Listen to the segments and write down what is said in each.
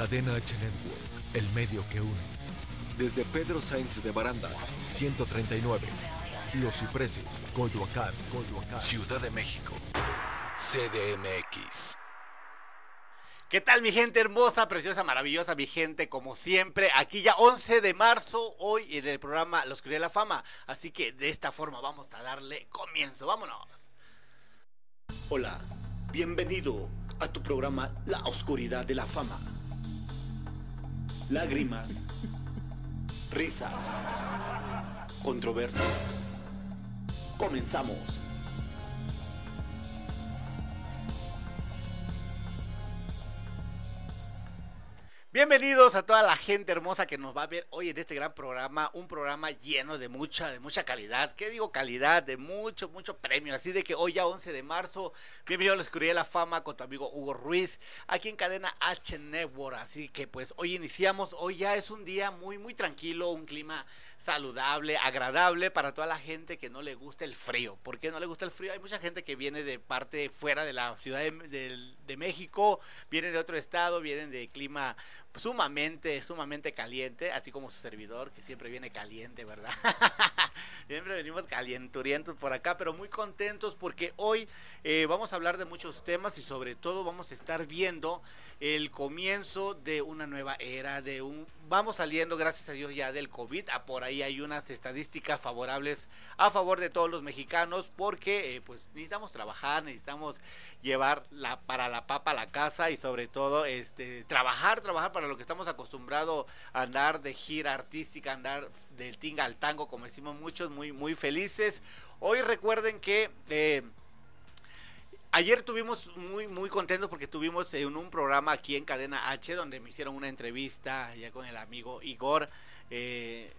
Cadena H Network, el medio que une. Desde Pedro Sainz de Baranda, 139. Los Cipreses, Coyoacán, Coyoacán. Ciudad de México. CDMX. ¿Qué tal mi gente hermosa, preciosa, maravillosa, mi gente? Como siempre, aquí ya 11 de marzo, hoy en el programa Los Oscuridad de la Fama. Así que de esta forma vamos a darle comienzo. Vámonos. Hola, bienvenido a tu programa La Oscuridad de la Fama. Lágrimas, risas, controversias. Comenzamos. Bienvenidos a toda la gente hermosa que nos va a ver hoy en este gran programa, un programa lleno de mucha, de mucha calidad. ¿Qué digo calidad? De mucho, mucho premio. Así de que hoy ya 11 de marzo, bienvenido a la Oscuridad de la Fama con tu amigo Hugo Ruiz, aquí en cadena H Network. Así que pues hoy iniciamos, hoy ya es un día muy, muy tranquilo, un clima saludable, agradable para toda la gente que no le gusta el frío. ¿Por qué no le gusta el frío? Hay mucha gente que viene de parte fuera de la Ciudad de, México, vienen de otro estado, vienen de clima sumamente, sumamente caliente, así como su servidor, que siempre viene caliente, ¿verdad? siempre venimos calienturientos por acá, pero muy contentos porque hoy eh, vamos a hablar de muchos temas y sobre todo vamos a estar viendo el comienzo de una nueva era, de un vamos saliendo gracias a Dios ya del COVID, a por ahí hay unas estadísticas favorables a favor de todos los mexicanos porque eh, pues necesitamos trabajar, necesitamos llevar para la papa a la casa y sobre todo este trabajar, trabajar para lo que estamos acostumbrados a andar de gira artística, andar del tinga al tango, como decimos muchos, muy muy felices. Hoy recuerden que eh, Ayer tuvimos muy muy contentos porque tuvimos en un programa aquí en Cadena H donde me hicieron una entrevista ya con el amigo Igor. Eh,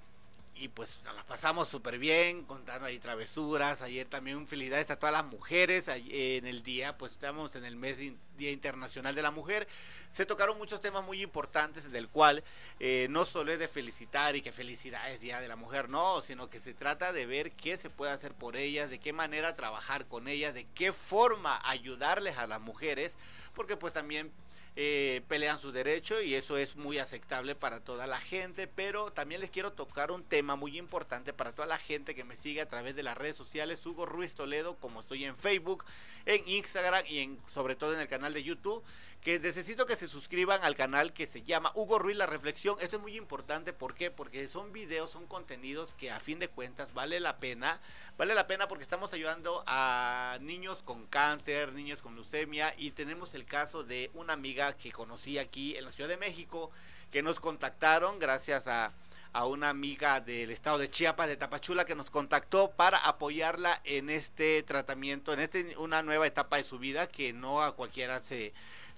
y pues nos la pasamos súper bien, contando ahí travesuras. Ayer también felicidades a todas las mujeres. En el día, pues estamos en el mes Día Internacional de la Mujer. Se tocaron muchos temas muy importantes, del cual eh, no solo es de felicitar y que felicidades Día de la Mujer, no, sino que se trata de ver qué se puede hacer por ellas, de qué manera trabajar con ellas, de qué forma ayudarles a las mujeres, porque pues también eh, pelean su derecho y eso es muy aceptable para toda la gente, pero también les quiero tocar un tema muy importante para toda la gente que me sigue a través de las redes sociales, Hugo Ruiz Toledo, como estoy en Facebook, en Instagram y en, sobre todo en el canal de YouTube, que necesito que se suscriban al canal que se llama Hugo Ruiz La Reflexión. Esto es muy importante, ¿por qué? Porque son videos, son contenidos que a fin de cuentas vale la pena, vale la pena porque estamos ayudando a niños con cáncer, niños con leucemia y tenemos el caso de una amiga que conocí aquí en la Ciudad de México que nos contactaron gracias a a una amiga del estado de Chiapas, de Tapachula, que nos contactó para apoyarla en este tratamiento, en este, una nueva etapa de su vida que no a cualquiera se,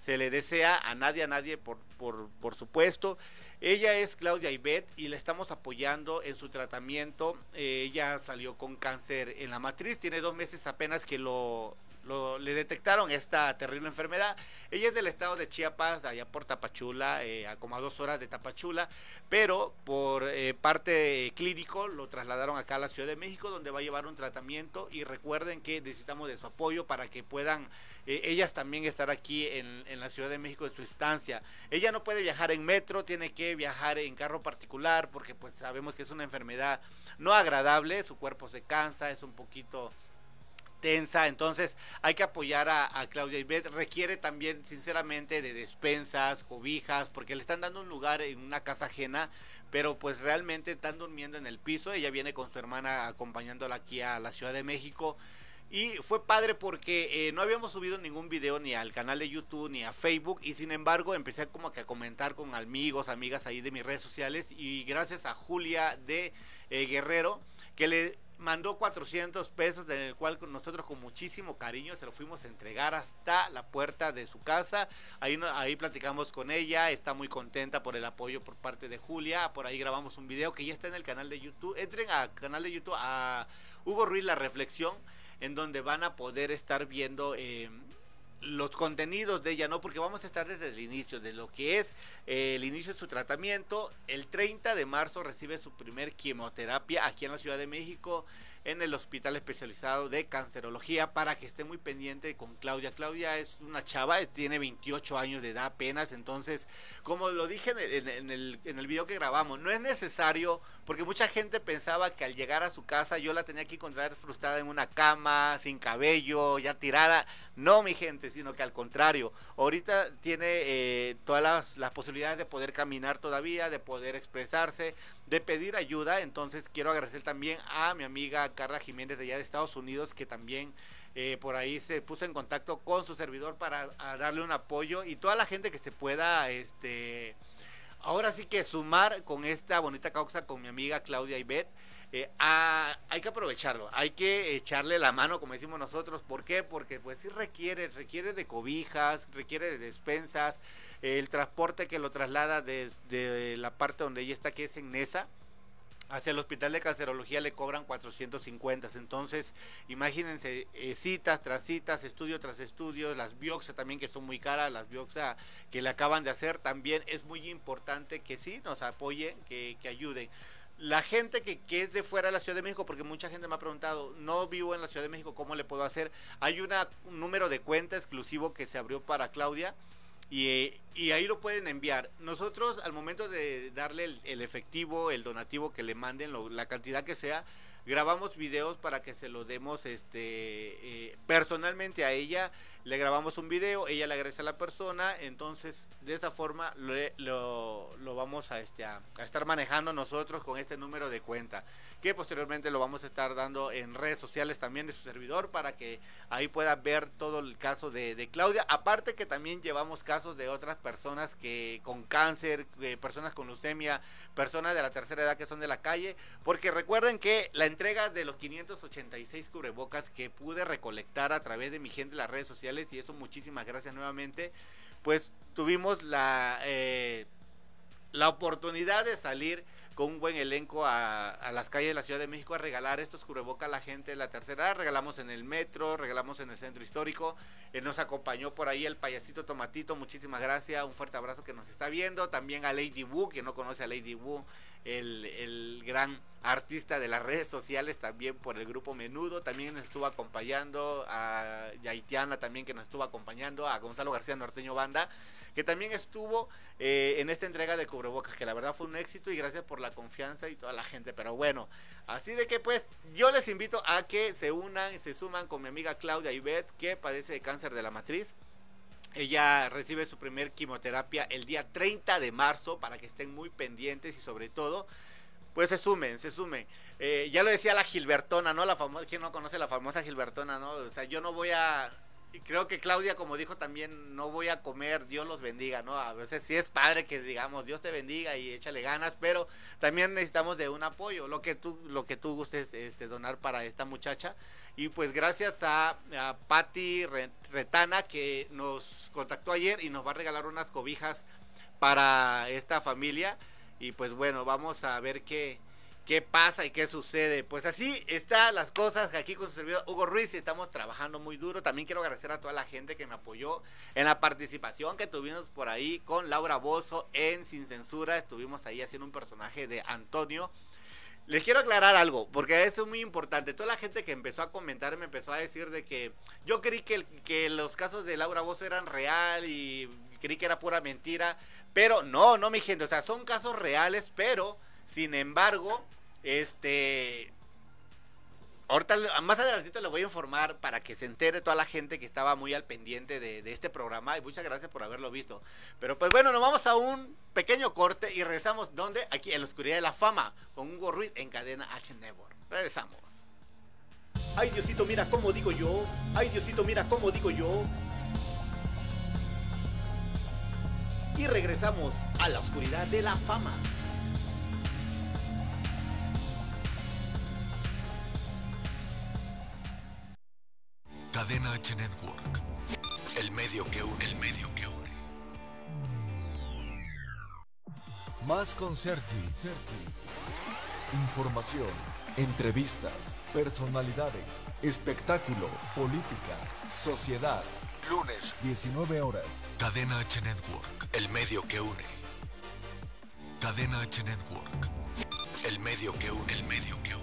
se le desea a nadie, a nadie, por, por, por supuesto. Ella es Claudia Ibet y la estamos apoyando en su tratamiento. Eh, ella salió con cáncer en la matriz, tiene dos meses apenas que lo le detectaron esta terrible enfermedad. Ella es del estado de Chiapas, allá por Tapachula, eh, a como a dos horas de Tapachula, pero por eh, parte clínico lo trasladaron acá a la Ciudad de México, donde va a llevar un tratamiento. Y recuerden que necesitamos de su apoyo para que puedan eh, ellas también estar aquí en, en la Ciudad de México en su estancia. Ella no puede viajar en metro, tiene que viajar en carro particular, porque pues sabemos que es una enfermedad no agradable, su cuerpo se cansa, es un poquito entonces hay que apoyar a, Claudia Ibet, requiere también sinceramente de despensas, cobijas, porque le están dando un lugar en una casa ajena, pero pues realmente están durmiendo en el piso, ella viene con su hermana acompañándola aquí a la Ciudad de México. Y fue padre porque eh, no habíamos subido ningún video ni al canal de YouTube ni a Facebook. Y sin embargo empecé como que a comentar con amigos, amigas ahí de mis redes sociales. Y gracias a Julia de eh, Guerrero que le mandó 400 pesos, en el cual nosotros con muchísimo cariño se lo fuimos a entregar hasta la puerta de su casa. Ahí, ahí platicamos con ella, está muy contenta por el apoyo por parte de Julia. Por ahí grabamos un video que ya está en el canal de YouTube. Entren al canal de YouTube a Hugo Ruiz La Reflexión, en donde van a poder estar viendo... Eh, los contenidos de ella, ¿no? Porque vamos a estar desde el inicio, de lo que es eh, el inicio de su tratamiento. El 30 de marzo recibe su primer quimioterapia aquí en la Ciudad de México en el Hospital Especializado de Cancerología para que esté muy pendiente con Claudia. Claudia es una chava, tiene 28 años de edad apenas, entonces, como lo dije en el, en el, video que grabamos, no es necesario, porque mucha gente pensaba que al llegar a su casa yo la tenía que encontrar frustrada en una cama, sin cabello, ya tirada. No, mi gente, sino que al contrario, ahorita tiene eh, todas las, las posibilidades de poder caminar todavía, de poder expresarse, de pedir ayuda. Entonces quiero agradecer también a mi amiga Carla Jiménez de allá de Estados Unidos que también eh, por ahí se puso en contacto con su servidor para darle un apoyo y toda la gente que se pueda, este, ahora sí que sumar con esta bonita causa con mi amiga Claudia Ibet. Eh, hay que aprovecharlo, hay que echarle la mano, como decimos nosotros. ¿Por qué? Porque pues sí requiere, requiere de cobijas, requiere de despensas, el transporte que lo traslada desde la parte donde ella está, que es en Nesa, hacia el hospital de cancerología le cobran 450. Entonces, imagínense, eh, citas tras citas, estudio tras estudio, las biopsias también que son muy caras, las biopsias que le acaban de hacer, también es muy importante que sí nos apoyen, que, que ayuden. La gente que, que, es de fuera de la Ciudad de México, porque mucha gente me ha preguntado, no vivo en la Ciudad de México, ¿cómo le puedo hacer? Hay una, un número de cuenta exclusivo que se abrió para Claudia y, ahí lo pueden enviar. Nosotros al momento de darle el, efectivo, el donativo que le manden, la cantidad que sea, grabamos videos para que se lo demos este eh, personalmente a ella le grabamos un video, ella le agradece a la persona, entonces de esa forma lo, lo, vamos a, este, a, estar manejando nosotros con este número de cuenta, que posteriormente lo vamos a estar dando en redes sociales también de su servidor para que ahí pueda ver todo el caso de, de Claudia, aparte que también llevamos casos de otras personas que con cáncer, personas con leucemia, personas de la tercera edad que son de la calle, porque recuerden que la entrega de los 586 cubrebocas que pude recolectar a través de mi gente en las redes sociales, y eso muchísimas gracias nuevamente. Pues tuvimos la, eh, la oportunidad de salir con un buen elenco a, las calles de la Ciudad de México a regalar estos cubrebocas a la gente de la tercera. Regalamos en el metro, regalamos en el centro histórico. Eh, nos acompañó por ahí el payasito Tomatito. Muchísimas gracias. Un fuerte abrazo que nos está viendo. También a Lady Wu, que no conoce a Lady Wu el, gran artista de las redes sociales también por el grupo Menudo, también nos estuvo acompañando, a Yaitiana también que nos estuvo acompañando, a Gonzalo García Norteño Banda, que también estuvo eh, en esta entrega de cubrebocas, que la verdad fue un éxito y gracias por la confianza y toda la gente, pero bueno, así de que pues yo les invito a que se unan, se suman con mi amiga Claudia Ibet, que padece de cáncer de la matriz. Ella recibe su primer quimioterapia el día 30 de marzo para que estén muy pendientes y sobre todo, pues se sumen, se sumen. Eh, ya lo decía la Gilbertona, ¿no? La famosa, ¿quién no conoce la famosa Gilbertona, no? O sea, yo no voy a, creo que Claudia, como dijo también, no voy a comer, Dios los bendiga, ¿no? A veces sí es padre que digamos, Dios te bendiga y échale ganas, pero también necesitamos de un apoyo, lo que tú, lo que tú gustes este, donar para esta muchacha. Y pues gracias a, a Patti Retana que nos contactó ayer y nos va a regalar unas cobijas para esta familia. Y pues bueno, vamos a ver qué, qué pasa y qué sucede. Pues así están las cosas aquí con su servidor Hugo Ruiz estamos trabajando muy duro. También quiero agradecer a toda la gente que me apoyó en la participación que tuvimos por ahí con Laura Bozo en Sin Censura. Estuvimos ahí haciendo un personaje de Antonio. Les quiero aclarar algo, porque eso es muy importante. Toda la gente que empezó a comentar me empezó a decir de que yo creí que, que los casos de Laura Bozo eran real y creí que era pura mentira. Pero no, no, mi gente. O sea, son casos reales, pero sin embargo, este. Ahorita, más adelantito le voy a informar para que se entere toda la gente que estaba muy al pendiente de, este programa. Y muchas gracias por haberlo visto. Pero pues bueno, nos vamos a un pequeño corte y regresamos. ¿Dónde? Aquí en la oscuridad de la fama. Con Hugo Ruiz en cadena H Network. Regresamos. Ay Diosito, mira cómo digo yo. Ay Diosito, mira cómo digo yo. Y regresamos a la oscuridad de la fama. Cadena H Network. El medio que une. El medio que une. Más con Sergi. Información, entrevistas, personalidades, espectáculo, política, sociedad, Lunes, 19 horas. Cadena H Network, el medio que une. Cadena H Network, el medio que une, el medio que une.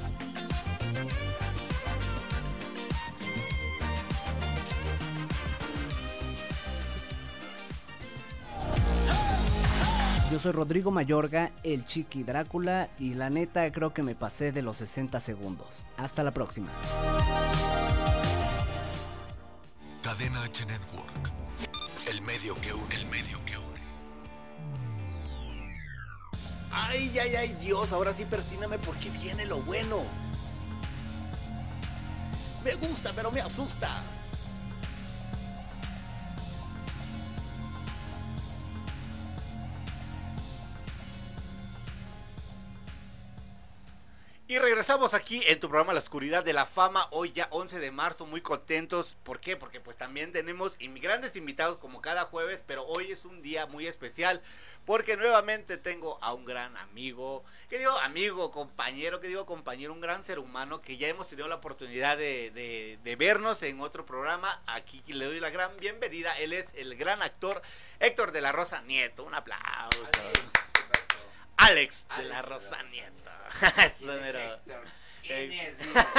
Yo soy Rodrigo Mayorga, el Chiqui Drácula, y la neta creo que me pasé de los 60 segundos. Hasta la próxima. Cadena H Network, el medio que une, el medio que une. Ay, ay, ay, Dios, ahora sí persíname porque viene lo bueno. Me gusta, pero me asusta. Regresamos aquí en tu programa La Oscuridad de la Fama, hoy ya 11 de marzo, muy contentos. ¿Por qué? Porque pues también tenemos grandes invitados como cada jueves, pero hoy es un día muy especial porque nuevamente tengo a un gran amigo, que digo amigo, compañero, que digo compañero, un gran ser humano que ya hemos tenido la oportunidad de, de, de vernos en otro programa. Aquí le doy la gran bienvenida, él es el gran actor Héctor de la Rosa Nieto, un aplauso. Alex, de la Rosa Nieto. Eh,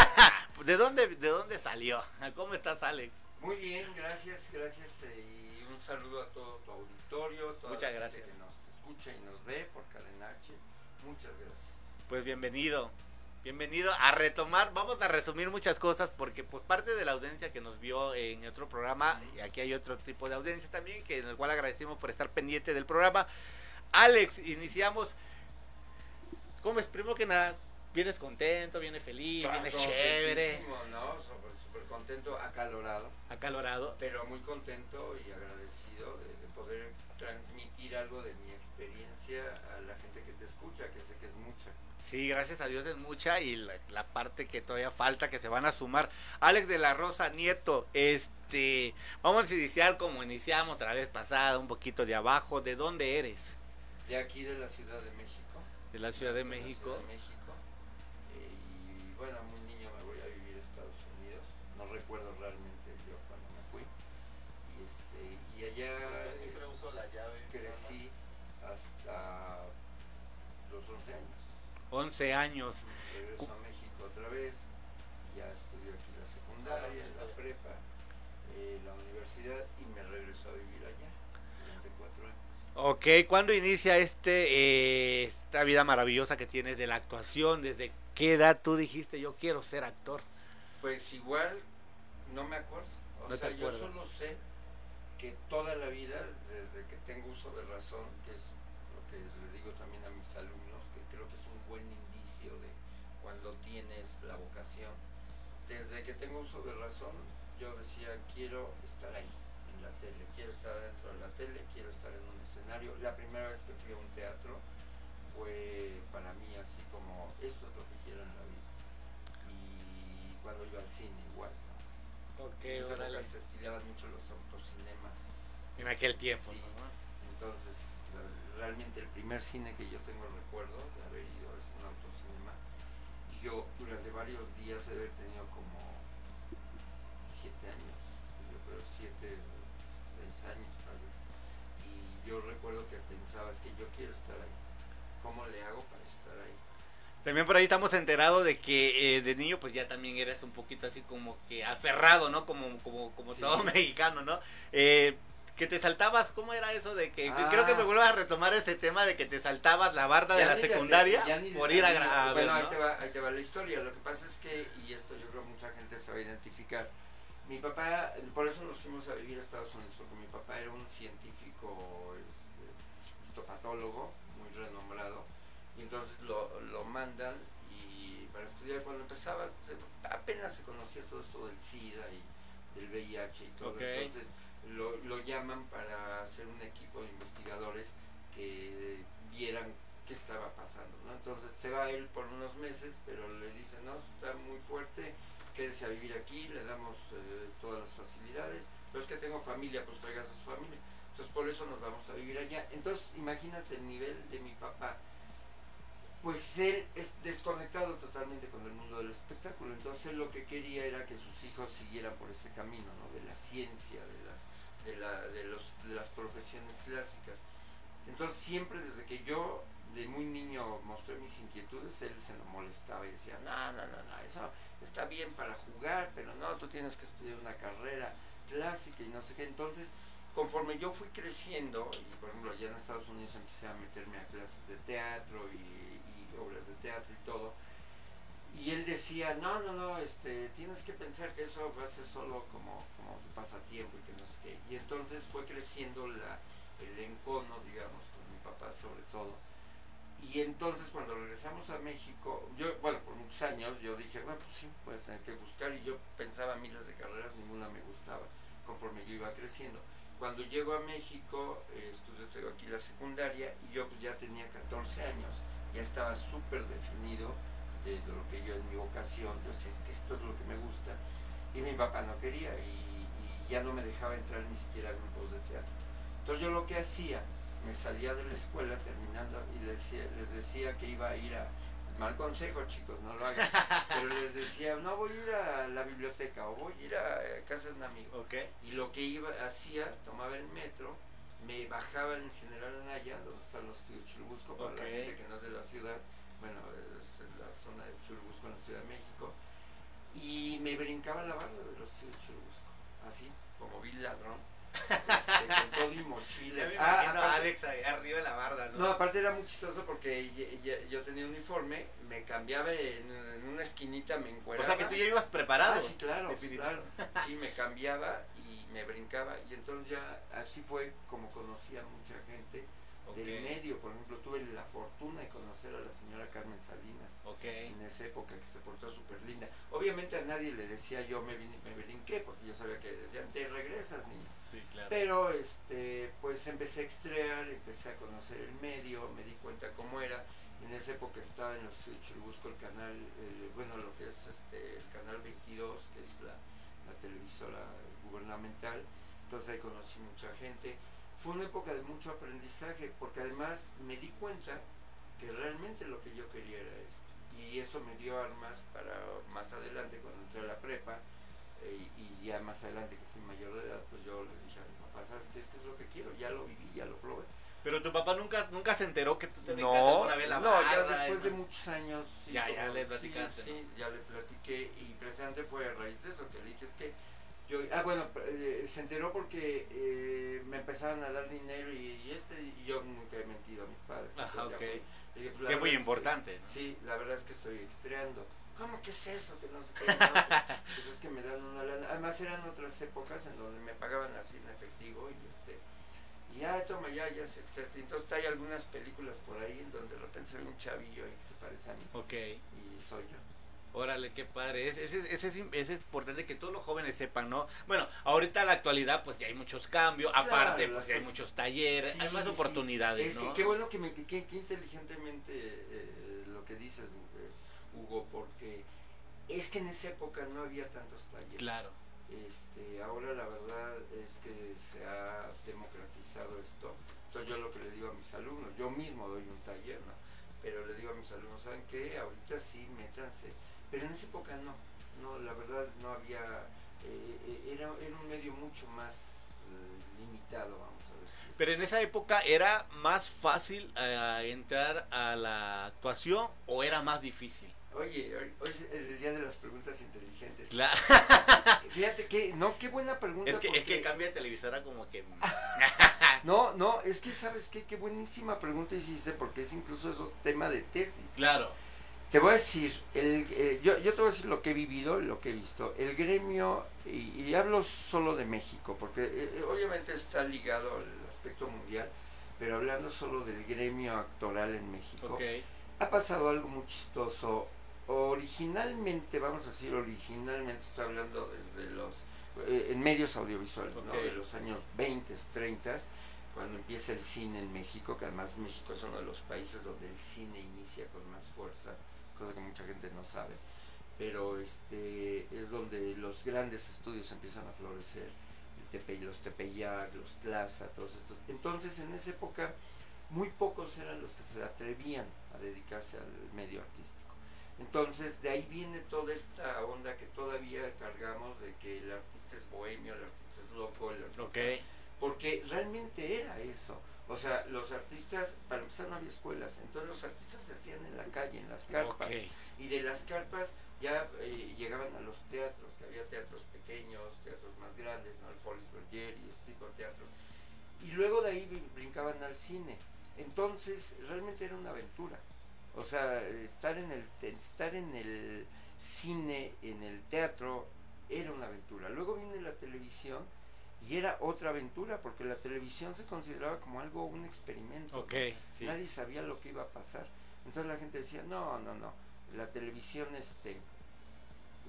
¿De dónde, ¿De dónde salió? ¿Cómo estás, Alex? Muy bien, gracias, gracias eh, y un saludo a todo tu auditorio, toda Muchas la gracias. gente que nos escucha y nos ve por Cadena H. Muchas gracias. Pues bienvenido. Bienvenido a retomar, vamos a resumir muchas cosas porque pues parte de la audiencia que nos vio en otro programa, y aquí hay otro tipo de audiencia también, que en el cual agradecemos por estar pendiente del programa. Alex, iniciamos. ¿Cómo es? Primero que nada, vienes contento, vienes feliz, vienes chévere, ¿no? Súper, súper contento, acalorado, acalorado. pero muy contento y agradecido de, de poder transmitir algo de mi experiencia a la gente que te escucha, que sé que es mucha. Sí, gracias a Dios es mucha y la, la parte que todavía falta que se van a sumar. Alex de la Rosa Nieto, este, vamos a iniciar como iniciamos la vez pasada, un poquito de abajo. ¿De dónde eres? De aquí de la Ciudad de México. De la Ciudad de México. De México. Eh, y bueno, muy niño me voy a vivir a Estados Unidos. No recuerdo realmente yo cuando me fui. Y, este, y allá Yo siempre uso la llave. crecí hasta los 11 años. 11 años. Regreso a México otra vez. Ya estudié aquí la secundaria, la prepa, eh, la universidad y me regreso a vivir allá durante cuatro años. Ok, ¿cuándo inicia este eh, esta vida maravillosa que tienes de la actuación? ¿Desde qué edad tú dijiste yo quiero ser actor? Pues igual, no me acuerdo. O No sea, yo solo sé que toda la vida, desde que tengo uso de razón, que es lo que le digo también a mis alumnos, que creo que es un buen indicio de cuando tienes la vocación, desde que tengo uso de razón, yo decía, quiero estar ahí, en la tele, quiero estar dentro de la tele, quiero estar en un escenario. La primera vez que fui a un teatro fue para mí así como, esto es lo que quiero en la vida y cuando iba al cine igual. ¿no? En esa se estilaban mucho los autocinemas. En aquel tiempo. Sí. ¿no? Entonces, realmente el primer cine que yo tengo recuerdo de haber ido es un autocinema. Y yo durante varios días he tenido como recuerdo que pensaba, es que yo quiero estar ahí. ¿Cómo le hago para estar ahí? También por ahí estamos enterados de que eh, de niño pues ya también eres un poquito así como que aferrado, ¿no? Como, como, como Sí. todo mexicano, ¿no? Eh, que te saltabas, ¿cómo era eso de que Ah. creo que me vuelvas a retomar ese tema de que te saltabas la barda de la secundaria por ir a grabar? Bueno, ahí, te va, ahí te va la historia. Lo que pasa es que, y esto yo creo mucha gente se va a identificar, mi papá, por eso nos fuimos a vivir a Estados Unidos, porque mi papá era un científico estopatólogo muy renombrado, y entonces lo, lo mandan y para estudiar cuando empezaba, se- apenas se conocía todo esto del SIDA y del VIH y todo, entonces lo, lo llaman para hacer un equipo de investigadores que vieran qué estaba pasando, ¿no? Entonces se va él por unos meses, pero le dicen, no, está muy fuerte, quédese a vivir aquí, le damos eh, todas las facilidades, pero es que tengo familia, pues traiga a su familia. Entonces por eso nos vamos a vivir allá. Entonces imagínate el nivel de mi papá. Pues él es desconectado totalmente con el mundo del espectáculo. Entonces él lo que quería era que sus hijos siguieran por ese camino, ¿no? De la ciencia, de las, de la, de los, de las profesiones clásicas. Entonces siempre desde que yo de muy niño mostré mis inquietudes, él se lo molestaba y decía, no, no, no, no, eso está bien para jugar, pero no, tú tienes que estudiar una carrera clásica y no sé qué. Entonces, conforme yo fui creciendo, y por ejemplo allá en Estados Unidos empecé a meterme a clases de teatro y, obras de teatro y todo, y él decía, no, no, no, este, tienes que pensar que eso va a ser solo como, como pasatiempo y que no sé qué. Y entonces fue creciendo la, el encono, digamos, con mi papá sobre todo. Y entonces cuando regresamos a México, yo, bueno, por muchos años yo dije, bueno, pues sí, voy a tener que buscar y yo pensaba miles de carreras, ninguna me gustaba conforme yo iba creciendo. Cuando llego a México, eh, estudio tengo aquí la secundaria y yo pues ya tenía 14 años, ya estaba súper definido de lo que yo en mi vocación, yo decía, es que esto es lo que me gusta y mi papá no quería y, ya no me dejaba entrar ni siquiera a grupos de teatro. Entonces yo lo que hacía, me salía de la escuela terminando y les decía que iba a ir a, mal consejo chicos, no lo hagan, pero les decía, no voy a ir a la biblioteca o voy a ir a, casa de un amigo. Y lo que iba, hacía, tomaba el metro, me bajaba en General Anaya, donde están los estudios Churubusco, para la gente que no es de la ciudad, bueno, es en la zona de Churubusco, en la Ciudad de México, y me brincaba la barra de los estudios Churubusco, así, como vil ladrón, este, con todo y mochila. Ah, Alex ahí arriba de la barda, ¿no? no, aparte era muy chistoso porque ye- yo tenía uniforme, me cambiaba en, en una esquinita, me o encueraba. sea que tú ya ibas preparado. Ah, sí, claro, claro. Sí, me cambiaba y me brincaba y entonces ya así fue como conocí a mucha gente Del medio. Por ejemplo, tuve la fortuna de conocer a la señora Carmen Salinas en esa época que se portó súper linda. Obviamente a nadie le decía yo me, vine- me brinqué porque yo sabía que decían te regresas niño. Sí, claro. Pero este, pues empecé a extraer, empecé a conocer el medio, me di cuenta cómo era. En esa época estaba en los estudios Churubusco el canal, eh, bueno, lo que es este, el canal 22, que es la, la televisora gubernamental. Entonces ahí conocí mucha gente. Fue una época de mucho aprendizaje, porque además me di cuenta que realmente lo que yo quería era esto. Y eso me dio armas para más adelante, cuando entré a la prepa, eh, y ya más adelante que fui mayor de edad, pues yo le dije a mi papá, ¿sabes qué? Esto es lo que quiero, ya lo viví, ya lo probé. Pero tu papá nunca, nunca se enteró que tú te brincaste No, alguna vez la no, ya después de muchos años. sí, Ya, ya le sí, platicaste, Sí, ya le platiqué y precisamente fue a raíz de eso que le dije, es que yo, ah, bueno, eh, se enteró porque eh, me empezaban a dar dinero y, y este, y yo nunca he mentido a mis padres. Ajá, ok. fue. Pues, Que es muy importante, ¿no? Sí, la verdad es que estoy extrañando. ¿Cómo que es eso? Que no sé qué. No, pues es que me dan una lana. Además eran otras épocas en donde me pagaban así en efectivo y este. Y ya, toma, ya, ya se extraste. Entonces hay algunas películas por ahí en donde de repente ve un chavillo ahí que se parece a mí. Ok. Y soy yo. Órale, qué padre. Es, es, es, es, es importante que todos los jóvenes sepan, ¿no? Bueno, ahorita en la actualidad, pues ya hay muchos cambios. Claro, Aparte, pues ya hay muchos talleres, Sí, hay más sí. oportunidades, Es ¿no? que qué bueno que, me, que- que inteligentemente eh, lo que dices, eh, Hugo, porque es que en esa época no había tantos talleres. Claro. Este, ahora la verdad es que se ha democratizado esto. Entonces yo lo que le digo a mis alumnos, yo mismo doy un taller, ¿no? Pero le digo a mis alumnos, ¿saben qué? Ahorita sí, métanse. Pero en esa época no. No, la verdad no había eh, era, era un medio mucho más eh, limitado, vamos a decir. Pero en esa época era más fácil eh, entrar a la actuación o era más difícil. Oye, hoy es el día de las preguntas inteligentes. Claro. Fíjate que, no, qué buena pregunta. Es que, es que porque- cambia de televisora como que... No, no, es que sabes qué, qué buenísima pregunta hiciste, porque es incluso eso tema de tesis. Claro. Te voy a decir, el, eh, yo, yo te voy a decir lo que he vivido, lo que he visto. El gremio, y, y hablo solo de México, porque eh, eh, obviamente está ligado al aspecto mundial, pero hablando solo del gremio actoral en México, ha pasado algo muy chistoso. Originalmente, vamos a decir, originalmente estoy hablando desde los, eh, en medios audiovisuales, ¿no? De los años 20, 30, cuando empieza el cine en México, que además México es uno de los países donde el cine inicia con más fuerza, cosa que mucha gente no sabe, pero este es donde los grandes estudios empiezan a florecer, el Tepe, los Tepeyac, los Tlaza, todos estos. Entonces, en esa época, muy pocos eran los que se atrevían a dedicarse al medio artístico. Entonces, de ahí viene toda esta onda que todavía cargamos de que el artista es bohemio, el artista es loco, el artista Ok. porque realmente era eso. O sea, los artistas, para empezar no había escuelas, entonces los artistas se hacían en la calle, en las carpas. Y de las carpas ya eh, llegaban a los teatros, que había teatros pequeños, teatros más grandes, ¿no? El Folies Berger y este tipo de teatros. Y luego de ahí brin- brincaban al cine. Entonces, realmente era una aventura. O sea, estar en el, estar en el cine, en el teatro, era una aventura. Luego viene la televisión y era otra aventura, porque la televisión se consideraba como algo, un experimento. Ok. ¿no? Sí. Nadie sabía lo que iba a pasar. Entonces la gente decía, no, no, no, la televisión este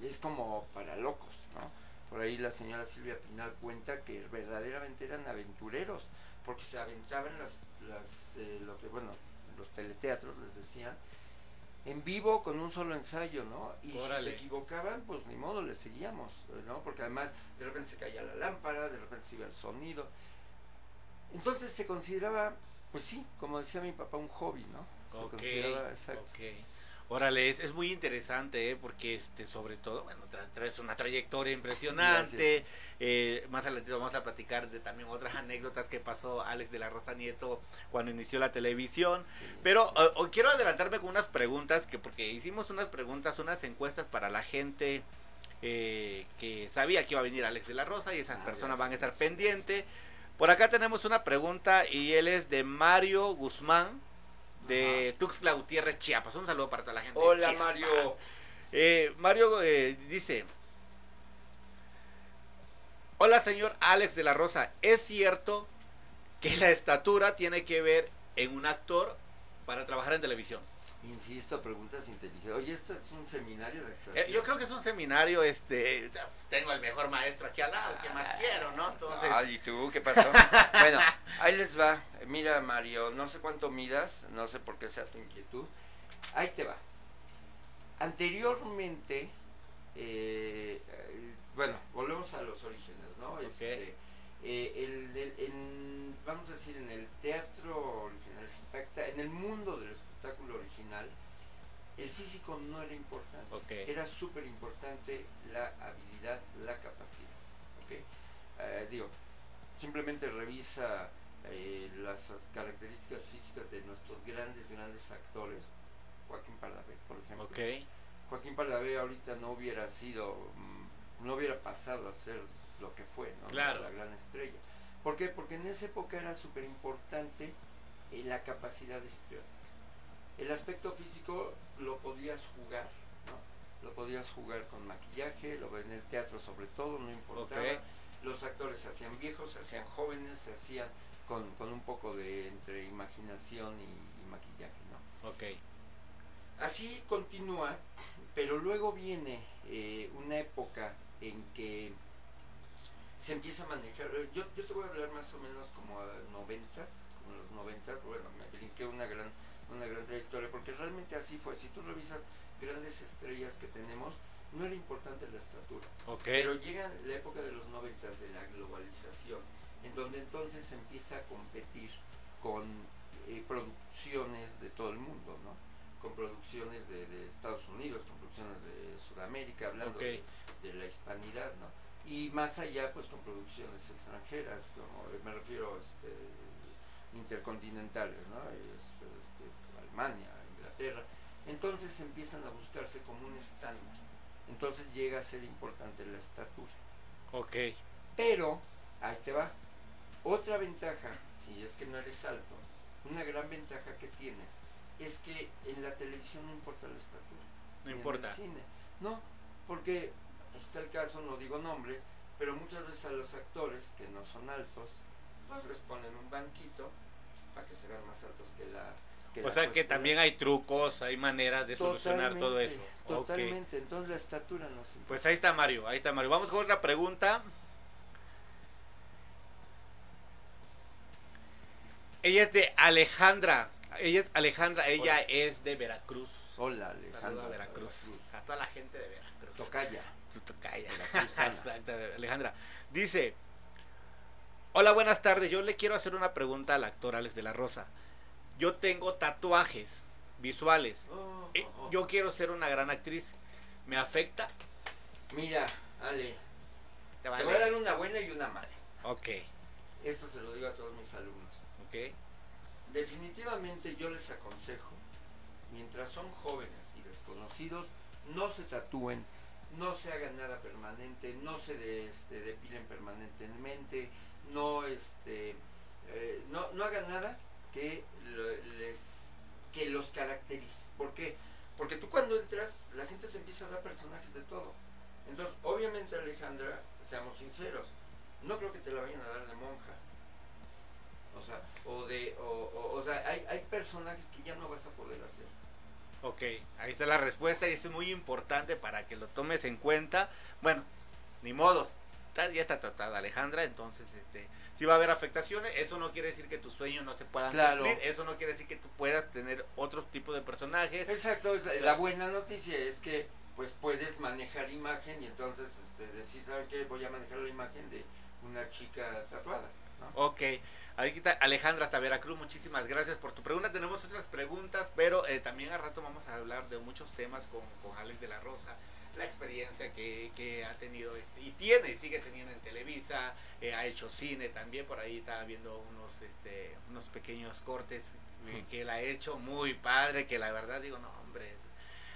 es como para locos, ¿no? Por ahí la señora Silvia Pinal cuenta que verdaderamente eran aventureros, porque se aventaban las, las eh, lo que, bueno, los teleteatros les decían, en vivo con un solo ensayo, ¿no? Y si Órale. se equivocaban, pues ni modo, les seguíamos, ¿no? Porque además de repente se caía la lámpara, de repente se iba el sonido. Entonces se consideraba, pues sí, como decía mi papá, un hobby, ¿no? Se consideraba, exacto. ok. Órale, es, es muy interesante, ¿eh? porque este, sobre todo, bueno, tra- traes una trayectoria impresionante. eh, más adelante vamos a platicar de también otras anécdotas que pasó Alex de la Rosa Nieto cuando inició la televisión. Sí, Pero sí. eh, quiero adelantarme con unas preguntas, que porque hicimos unas preguntas, unas encuestas para la gente eh, que sabía que iba a venir Alex de la Rosa y esas Ah, personas van a estar pendientes. Por acá tenemos una pregunta y él es de Mario Guzmán de Tuxtla Gutiérrez, Chiapas. Un saludo para toda la gente. Hola. Mario. Eh, Mario eh, dice: Hola, señor Alex de la Rosa. ¿Es cierto que la estatura tiene que ver en un actor para trabajar en televisión? Insisto, preguntas inteligentes. Oye, esto es un seminario de Eh, actuación. yo creo que es un seminario, este, pues, tengo el mejor maestro aquí al lado, ¿qué más quiero, no? Entonces, Ay, ¿y tú qué pasó? bueno, ahí les va. Mira, Mario, no sé cuánto midas, no sé por qué sea tu inquietud. Ahí te va. Anteriormente, eh, bueno, volvemos a los orígenes, ¿no? Este, eh, el- el- en- vamos a decir, en el teatro original, en el mundo del espectáculo original, el físico no era importante. Era súper importante la habilidad, la capacidad. Eh, digo, simplemente revisa eh, las características físicas de nuestros grandes, grandes actores. Joaquín Pardavé, por ejemplo. Joaquín Pardavé ahorita no hubiera sido, mm, no hubiera pasado a ser lo que fue, ¿no? Claro. La gran estrella. ¿Por qué? Porque en esa época era súper importante eh, la capacidad histriónica. El aspecto físico lo podías jugar, ¿no? Lo podías jugar con maquillaje, lo en el teatro sobre todo, no importaba. Los actores se hacían viejos, se hacían jóvenes, se hacían con, con un poco de entre imaginación y, y maquillaje, ¿no? ok, Así continúa, pero luego viene eh, una época en que se empieza a manejar. Yo, yo te voy a hablar más o menos como a noventas, como los noventas. Bueno, me brinqué una gran, una gran trayectoria, porque realmente así fue. Si tú revisas grandes estrellas que tenemos, no era importante la estatura. Pero llega la época de los noventas de la globalización, en donde entonces se empieza a competir con eh, producciones de todo el mundo, ¿no? Con producciones de, de Estados Unidos, con producciones de Sudamérica, hablando de, de la hispanidad, ¿no? y más allá pues con producciones extranjeras, como eh, me refiero este, intercontinentales, ¿no? Este, Alemania, Inglaterra. Entonces empiezan a buscarse como un estándar. Entonces llega a ser importante la estatura. Ok. Pero, ahí te va. Otra ventaja, si es que no eres alto, una gran ventaja que tienes es que en la televisión no importa la estatura. No ni en importa. el cine. No, porque está el caso, no digo nombres, pero muchas veces a los actores que no son altos, pues les ponen un banquito para que se vean más altos que la. que O la sea que también hay trucos, hay maneras de solucionar todo eso. Totalmente, Ok. Totalmente, entonces la estatura no se Pues ahí está Mario, ahí está Mario. Vamos con otra pregunta. Ella es de Alejandra. Ella es Alejandra, ella Hola. es de Veracruz. Hola, Saludos Alejandro. a Veracruz. A toda la gente de Veracruz. Tocaya. Tu tocaya. Alejandra. Dice, hola, buenas tardes. Yo le quiero hacer una pregunta al actor Alex de la Rosa. Yo tengo tatuajes visuales. Oh, Eh, oh, oh. Yo quiero ser una gran actriz. ¿Me afecta? Mira, Ale, Te voy a dar una buena y una mala. Ok, Esto se lo digo a todos mis alumnos. ok. Definitivamente yo les aconsejo, mientras son jóvenes y desconocidos, no se tatúen, no se hagan nada permanente, no se de- este, depilen permanentemente, no este eh, no, no hagan nada que les que los caracterice. ¿Por qué? Porque tú cuando entras, la gente te empieza a dar personajes de todo. Entonces, obviamente Alejandra, seamos sinceros, no creo que te la vayan a dar de monja. O sea, o de, o, o, sea, hay, hay personajes que ya no vas a poder hacer. Ok, ahí está la respuesta y es muy importante para que lo tomes en cuenta. Bueno, ni modos, está- ya está tratada Alejandra, entonces este, si va a haber afectaciones, eso no quiere decir que tus sueños no se puedan Claro. cumplir, eso no quiere decir que tú puedas tener otro tipo de personajes. Exacto, la buena noticia es que pues puedes manejar imagen y entonces este, decir, ¿sabes qué? Voy a manejar la imagen de una chica tatuada. ¿no? Ok, ahí está Alejandra hasta Veracruz, muchísimas gracias por tu pregunta. Tenemos otras preguntas, pero eh, también al rato vamos a hablar de muchos temas con, con Alex de la Rosa, la experiencia que, que ha tenido este, y tiene, y sigue teniendo en Televisa, eh, ha hecho cine también, por ahí estaba viendo unos, este, unos pequeños cortes eh, que él ha hecho, muy padre, que la verdad digo, no hombre,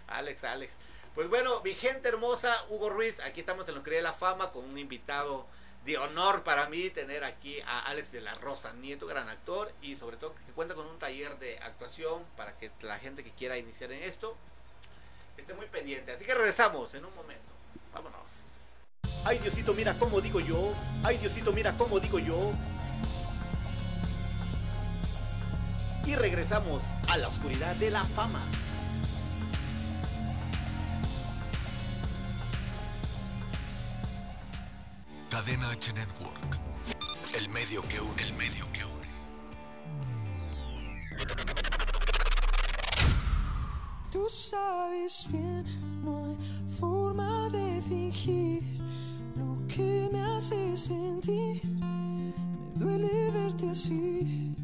Alex, Alex. Pues bueno, mi gente hermosa, Hugo Ruiz, aquí estamos en Lo Cree de la Fama con un invitado de honor para mí tener aquí a Alex de la Rosa Nieto, gran actor, y sobre todo que cuenta con un taller de actuación para que la gente que quiera iniciar en esto esté muy pendiente. Así que regresamos en un momento. Vámonos. Ay Diosito, mira cómo digo yo. Ay Diosito, mira cómo digo yo. Y regresamos a la oscuridad de la fama. Cadena H Network. El medio que une, el medio que une. Tú sabes bien, no hay forma de fingir lo que me hace sentir. Me duele verte así.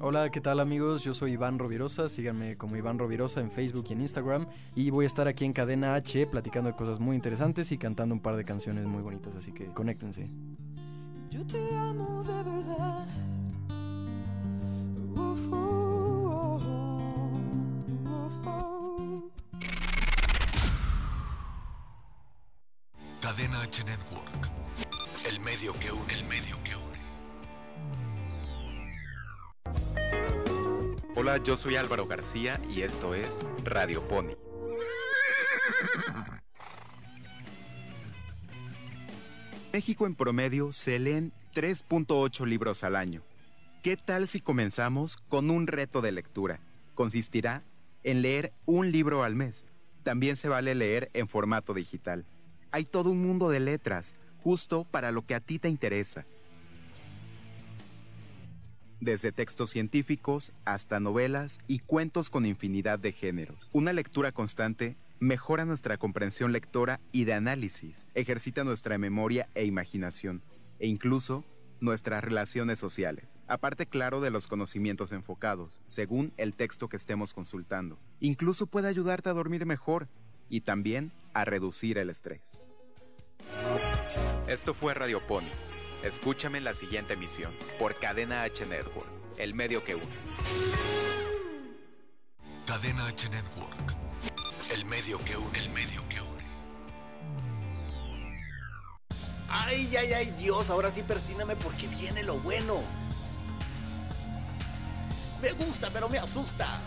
Hola, ¿qué tal amigos? Yo soy Iván Rovirosa, síganme como Iván Rovirosa en Facebook y en Instagram y voy a estar aquí en Cadena H platicando de cosas muy interesantes y cantando un par de canciones muy bonitas, así que conéctense. Yo te amo de verdad. Uh, uh, Cadena H Network. El medio que une, el medio que une. Hola, yo soy Álvaro García y esto es Radio Pony. México en promedio se leen 3.8 libros al año. ¿Qué tal si comenzamos con un reto de lectura? Consistirá en leer un libro al mes. También se vale leer en formato digital. Hay todo un mundo de letras, justo para lo que a ti te interesa. Desde textos científicos hasta novelas y cuentos con infinidad de géneros. Una lectura constante mejora nuestra comprensión lectora y de análisis, ejercita nuestra memoria e imaginación, e incluso nuestras relaciones sociales. Aparte, claro, de los conocimientos enfocados, según el texto que estemos consultando. Incluso puede ayudarte a dormir mejor y también a reducir el estrés. Esto fue Radio Pony. Escúchame en la siguiente emisión por Cadena H Network, el medio que une. Cadena H Network. El medio que une. El medio que une. Ay, ay, ay, Dios, ahora sí persíname porque viene lo bueno. Me gusta, pero me asusta.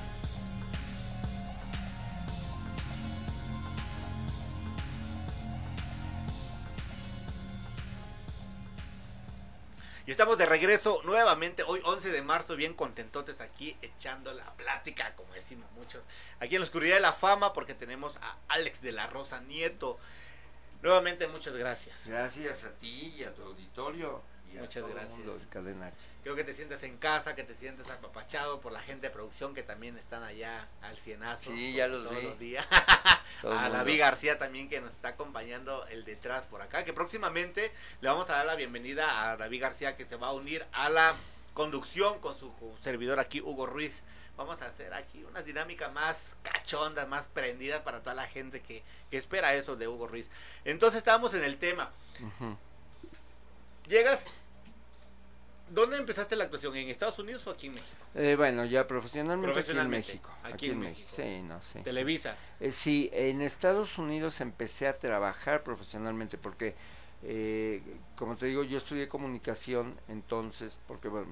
Y estamos de regreso nuevamente hoy 11 de marzo, bien contentotes aquí echando la plática, como decimos muchos, aquí en la oscuridad de la fama porque tenemos a Alex de la Rosa Nieto. Nuevamente muchas gracias. Gracias a ti y a tu auditorio. Y a Muchas todo gracias. mundo de Cadena H. Creo que te sientes en casa, que te sientes apapachado por la gente de producción que también están allá al cienazo. Sí, ya los todos vi. los días. Todo a. David García también que nos está acompañando el detrás por acá, que próximamente le vamos a dar la bienvenida a David García que se va a unir a la conducción con su servidor aquí, Hugo Ruiz. Vamos a hacer aquí una dinámica más cachonda, más prendida para toda la gente que, que espera eso de Hugo Ruiz. Entonces estábamos en el tema. Llegas... ¿Dónde empezaste la actuación? ¿En Estados Unidos o aquí en México? Eh, bueno, ya profesionalmente, Profesionalmente, aquí en México. aquí en México. Sí, no, sí. Televisa. Eh, sí, en Estados Unidos empecé a trabajar profesionalmente porque, eh, como te digo, yo estudié comunicación, entonces, porque bueno,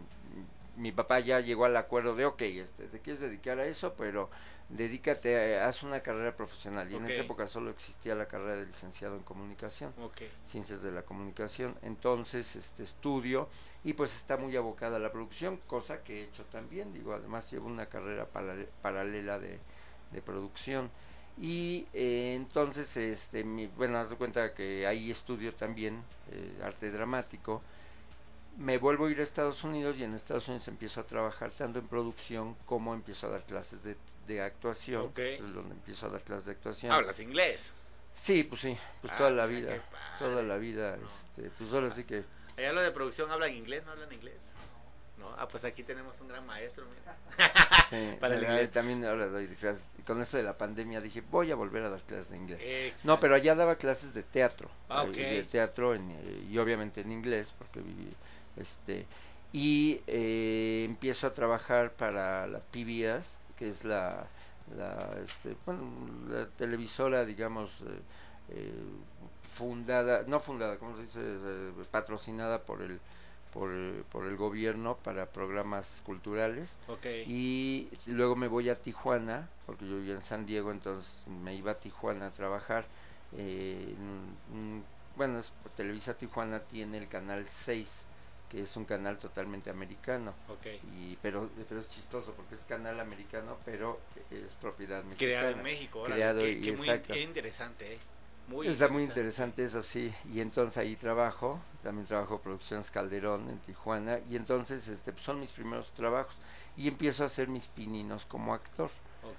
mi papá ya llegó al acuerdo de, ok, este, te quieres dedicar a eso, pero dedícate, a- haz una carrera profesional. Y en esa época solo existía la carrera de licenciado en comunicación ciencias de la comunicación. Entonces, este estudio y pues está muy abocada a la producción, cosa que he hecho también. Digo, además llevo una carrera parale- paralela de, de producción. Y eh, entonces, este, mi, bueno, haz de cuenta que ahí estudio también eh, arte dramático. Me vuelvo a ir a Estados Unidos y en Estados Unidos empiezo a trabajar tanto en producción como empiezo a dar clases de, de actuación. Ok. Es donde empiezo a dar clases de actuación. Hablas inglés. Sí, pues sí, pues Ah, toda la mira vida, toda la vida, este, pues ahora sí que, Allá lo de producción hablan inglés, ¿no hablan inglés? No, ah, pues aquí tenemos un gran maestro, mira. sí, Para o el inglés. también ahora doy clases, con esto de la pandemia dije, voy a volver a dar clases de inglés. Exacto. No, pero allá daba clases de teatro, Ah, eh, ok. de teatro en, eh, y obviamente en inglés, porque viví, este, y eh, empiezo a trabajar para la PBS, que es la, la, este, bueno, la televisora, digamos, eh, eh, fundada, no fundada, ¿cómo se dice? Eh, patrocinada por el, por, el- por el gobierno para programas culturales. Ok. Y luego me voy a Tijuana, porque yo vivía en San Diego, entonces me iba a Tijuana a trabajar. eh, en bueno, es- Televisa Tijuana tiene el canal 6, que es un canal totalmente americano. Y, pero, pero es chistoso porque es canal americano, pero es propiedad mexicana. Creado en México, Creado qué, y- qué muy exacto. interesante, ¿eh? Muy Está muy interesante eso sí, y entonces ahí trabajo, también trabajo Producciones Calderón en Tijuana, y entonces este pues, son mis primeros trabajos, y empiezo a hacer mis pininos como actor,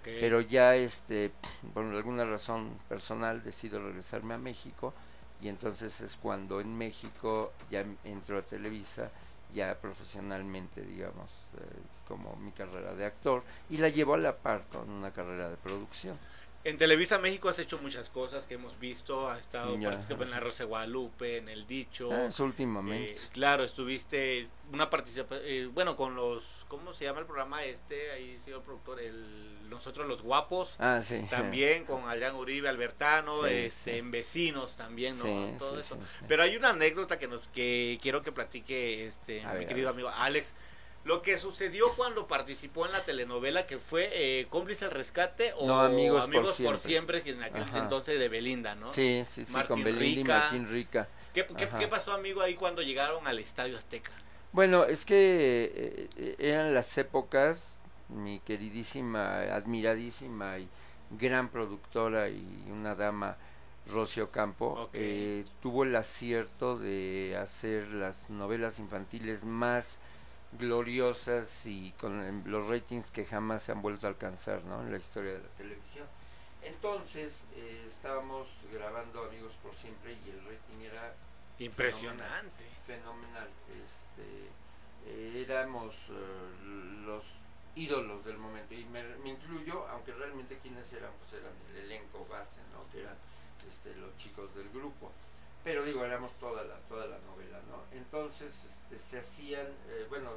pero ya este, por alguna razón personal decido regresarme a México, y entonces es cuando en México ya entro a Televisa, ya profesionalmente, digamos, eh, como mi carrera de actor, y la llevo a la par con una carrera de producción. En Televisa México has hecho muchas cosas que hemos visto, has estado Ya, participando en. La Rosa de Guadalupe, en El Dicho. Ah, eso últimamente. Eh, claro, estuviste una participación, bueno, con los, ¿cómo se llama el programa este? Ahí, señor productor, el Nosotros los Guapos. Ah, sí. También con Adrián Uribe Albertano, Sí, este, sí. en Vecinos también, ¿no? Sí, Todo sí, eso. Pero hay una anécdota que nos que quiero que platique este A mi ver, querido amigo Alex. Lo que sucedió cuando participó en la telenovela que fue eh, Cómplice al Rescate o No, Amigos por por Siempre. que en aquel Ajá. entonces de Belinda, ¿no? Sí, sí, sí, Martín con Belinda Rica. y Martín Rica. ¿Qué, qué, Ajá. qué pasó, amigo, ahí cuando llegaron al Estadio Azteca? Bueno, es que eh, eh, eran las épocas, mi queridísima, admiradísima y gran productora y una dama, Rocio Campo, eh, tuvo el acierto de hacer las novelas infantiles más gloriosas y con eh, los ratings que jamás se han vuelto a alcanzar ¿no? en la historia de la televisión. Entonces eh, estábamos grabando Amigos por Siempre y el rating era Impresionante. fenomenal. Este, eh, éramos eh, los ídolos del momento y me, me incluyo, aunque realmente quienes eran, pues eran el elenco base, ¿no? Que eran este, los chicos del grupo. pero digo, éramos toda la, toda la novela, ¿no? Entonces este, se hacían, eh, bueno,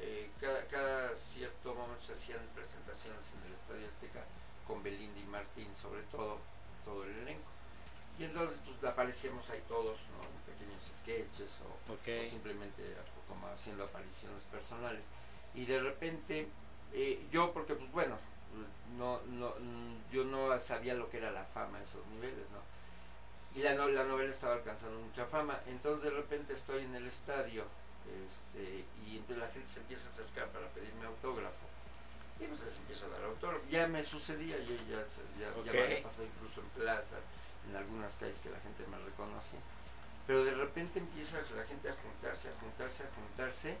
eh, cada, cada cierto momento se hacían presentaciones en el Estadio Azteca con Belinda y Martín, sobre todo, todo el elenco. Y entonces pues aparecíamos ahí todos, ¿no? En pequeños sketches o, simplemente como haciendo apariciones personales. Y de repente, eh, yo porque pues bueno, no, no, yo no sabía lo que era la fama a esos niveles, ¿no? Y la, no- la novela estaba alcanzando mucha fama. Entonces de repente estoy en el estadio este, y entonces la gente se empieza a acercar para pedirme autógrafo. Y pues les empiezo a dar autógrafo. Ya me sucedía, yo ya, ya, ya me había pasado incluso en plazas, en algunas calles que la gente me reconocía. Pero de repente empieza la gente a juntarse, a juntarse, a juntarse.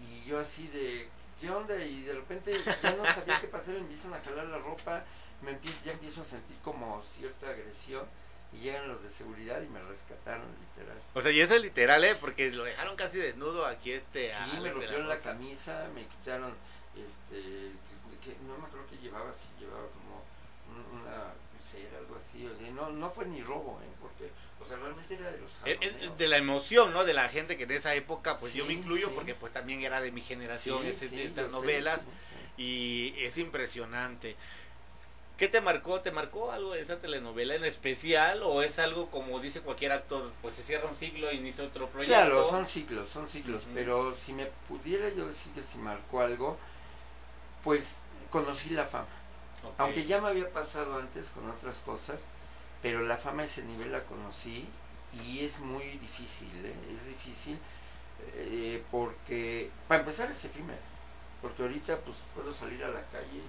Y yo así de, ¿qué onda? Y de repente ya no sabía qué pasar, me empiezan a jalar la ropa, me empiezo, ya empiezo a sentir como cierta agresión. Y llegan los de seguridad y me rescataron, literal. O sea, y eso es literal, ¿eh? Porque lo dejaron casi desnudo aquí este. Sí, me rompieron la camisa, me quitaron, este, que, no me acuerdo que llevaba, si llevaba como un- una pulsera, algo así, o sea, no, no fue ni robo, ¿eh? Porque, o sea, realmente era de los Eh, eh, jaloneos. de la emoción, ¿no? De la gente que en esa época, pues yo me incluyo sí. porque pues también era de mi generación Sí, esas sé, novelas y es impresionante. ¿Qué te marcó? ¿Te marcó algo de esa telenovela en especial o es algo como dice cualquier actor, pues se cierra un siglo, inicia otro proyecto? Claro, son ciclos, son ciclos, Ujú. pero si me pudiera yo decir que si marcó algo, pues conocí la fama. Ok. Aunque ya me había pasado antes con otras cosas, pero la fama a ese nivel la conocí y es muy difícil, ¿eh? es difícil eh, porque, para empezar, es efímero. Porque ahorita pues puedo salir a la calle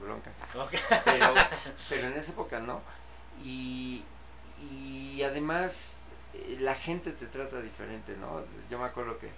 bronca. Ok. Pero, pero en esa época no. Y, y además eh, la gente te trata diferente, ¿no? Yo me acuerdo que,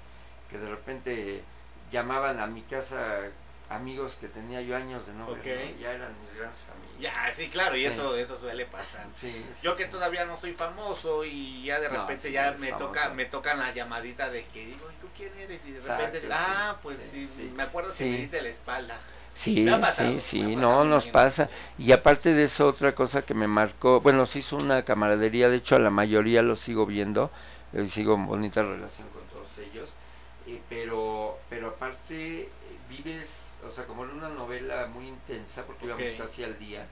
que de repente llamaban a mi casa amigos que tenía yo años de no ver, Ok. ¿no? ya eran mis grandes amigos. Ya, sí, claro, y Sí. eso eso suele pasar. Sí, sí, Yo que todavía no soy famoso y ya de No, repente sí, ya me famoso. toca me tocan la llamadita de que digo, ¿y tú quién eres? Y de Exacto, repente ah, pues sí, sí, sí. me acuerdo que me diste la espalda. Sí, sí, sí, no, nos pasa. Y aparte de eso, otra cosa que me marcó, bueno, se hizo una camaradería, de hecho a la mayoría lo sigo viendo, eh, sigo en bonita relación con todos ellos, eh, pero, pero aparte eh, vives, o sea, como en una novela muy intensa, porque íbamos casi al día,